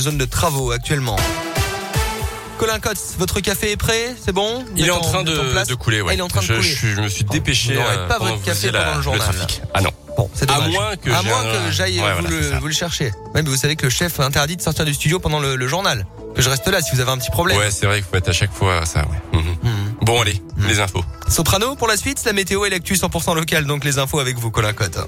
une zone de travaux actuellement. Colin Cotte, votre café est prêt C'est bon Il est en train de, de couler, ouais. Ah, il est en train de je, couler. Je, je me suis dépêché. Vous n'aurez euh, pas votre café pendant le journal. Ah non. Bon, c'est À moins que à moins que j'aille Ouais, vous, voilà, le, vous chercher. Même vous savez que le chef interdit de sortir du studio pendant le, le journal. Que je reste là si vous avez un petit problème. Ouais, c'est vrai qu'il faut être à chaque fois ça, ouais. Mhm. Mhm. Bon, allez, les infos. Soprano pour la suite, la météo et l'actu 100% local, donc les infos avec vous Colin Cotte.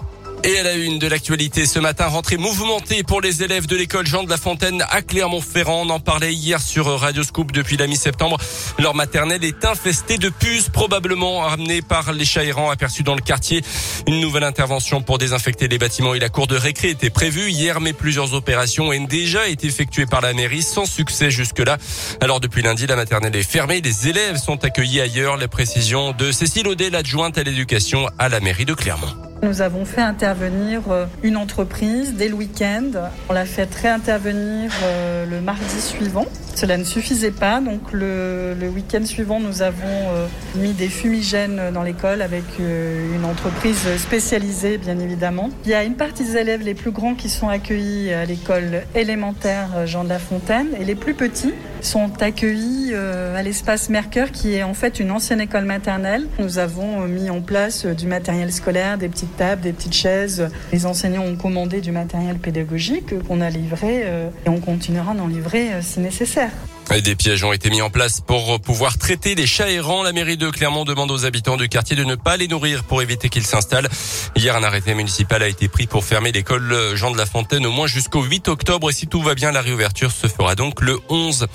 Et à la une de l'actualité ce matin, rentrée mouvementée pour les élèves de l'école Jean de la Fontaine à Clermont-Ferrand. On en parlait hier sur Radio Scoop depuis la mi-septembre. Leur maternelle est infestée de puces, probablement amenées par les chats errants aperçus dans le quartier. Une nouvelle intervention pour désinfecter les bâtiments et la cour de récré était prévue hier, mais plusieurs opérations ont déjà été effectuées par la mairie sans succès jusque-là. Alors depuis lundi, la maternelle est fermée. Les élèves sont accueillis ailleurs. Les précisions de Cécile Audet, l'adjointe à l'éducation à la mairie de Clermont. Nous avons fait intervenir euh, une entreprise dès le week-end. On l'a fait réintervenir euh, le mardi suivant. Cela ne suffisait pas, donc le, week-end suivant, nous avons euh, mis des fumigènes dans l'école avec euh, une entreprise spécialisée, bien évidemment. Il y a une partie des élèves les plus grands qui sont accueillis à l'école élémentaire Jean de la Fontaine et les plus petits sont accueillis euh, à l'espace Mercure qui est en fait une ancienne école maternelle. Nous avons mis en place du matériel scolaire, des petites tables, des petites chaises. Les enseignants ont commandé du matériel pédagogique qu'on a livré et on continuera d'en livrer si nécessaire. Et Des pièges ont été mis en place pour pouvoir traiter les chats errants. La mairie de Clermont demande aux habitants du quartier de ne pas les nourrir pour éviter qu'ils s'installent. Hier, un arrêté municipal a été pris pour fermer l'école Jean de la Fontaine au moins jusqu'au 8 octobre. Et si tout va bien, la réouverture se fera donc le 11.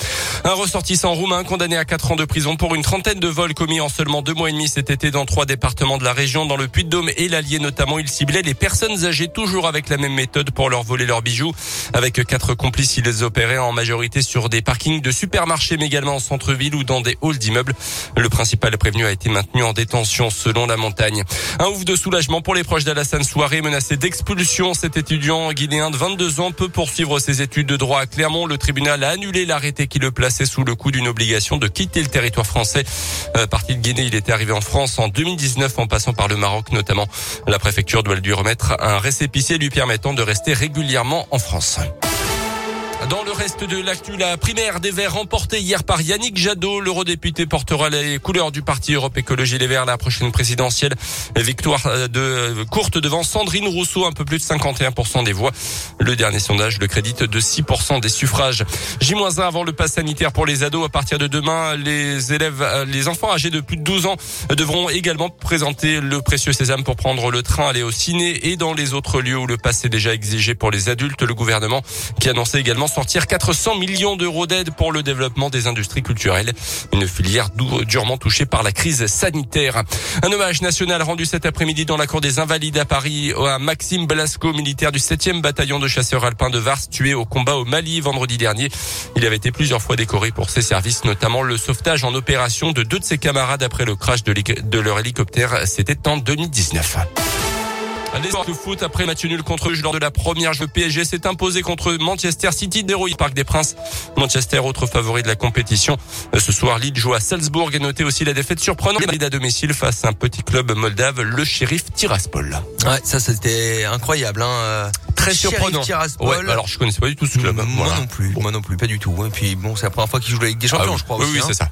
Un ressortissant roumain condamné à 4 ans de prison pour une trentaine de vols commis en seulement deux mois et demi cet été dans trois départements de la région, dans le Puy-de-Dôme et l'Allier notamment. Il ciblait les personnes âgées toujours avec la même méthode pour leur voler leurs bijoux. Avec quatre complices, il les en majorité sur des parkings de supermarchés, mais également en centre-ville ou dans des halls d'immeubles. Le principal prévenu a été maintenu en détention selon la montagne. Un ouf de soulagement pour les proches d'Alassane Soiré, menacé d'expulsion. Cet étudiant guinéen de 22 ans peut poursuivre ses études de droit à Clermont. Le tribunal a annulé l'arrêté qui le plaçait sous le coup d'une obligation de quitter le territoire français. Euh, parti de Guinée, il était arrivé en France en 2019 en passant par le Maroc notamment. La préfecture doit lui remettre un récépissé lui permettant de rester régulièrement en France. Dans le reste de l'actu, la primaire des Verts remportée hier par Yannick Jadot. L'eurodéputé portera les couleurs du parti Europe Écologie Les Verts à la prochaine présidentielle. Victoire de courte devant Sandrine Rousseau, un peu plus de 51% des voix. Le dernier sondage le crédite de 6% des suffrages. J-1 avant le pass sanitaire pour les ados. À partir de demain, les élèves, les enfants âgés de plus de 12 ans devront également présenter le précieux sésame pour prendre le train, aller au ciné et dans les autres lieux où le pass est déjà exigé pour les adultes. Le gouvernement qui annonçait également sortir 400 millions d'euros d'aide pour le développement des industries culturelles. Une filière durement touchée par la crise sanitaire. Un hommage national rendu cet après-midi dans la cour des Invalides à Paris à Maxime Blasco, militaire du 7e bataillon de chasseurs alpins de Vars, tué au combat au Mali vendredi dernier. Il avait été plusieurs fois décoré pour ses services, notamment le sauvetage en opération de deux de ses camarades après le crash de, de leur hélicoptère. C'était en 2019. Les sports de foot après match nul contre eux lors de la première jeu PSG s'est imposé contre Manchester City d'Heroic Park des Princes. Manchester, autre favori de la compétition. Euh, Ce soir, Lille joue à Salzbourg et notez aussi la défaite surprenante Valides à domicile face à un petit club moldave, le shérif Tiraspol. Ouais, ça c'était incroyable. Hein. euh, Très surprenant. Tiraspol. Ouais, alors je connaissais pas du tout ce club. Moi Voilà. non plus, moi non plus, pas du tout. Et puis bon, c'est la première fois qu'il joue la Ligue des Ah Champions, oui. je crois Oui, aussi. oui, hein. c'est ça.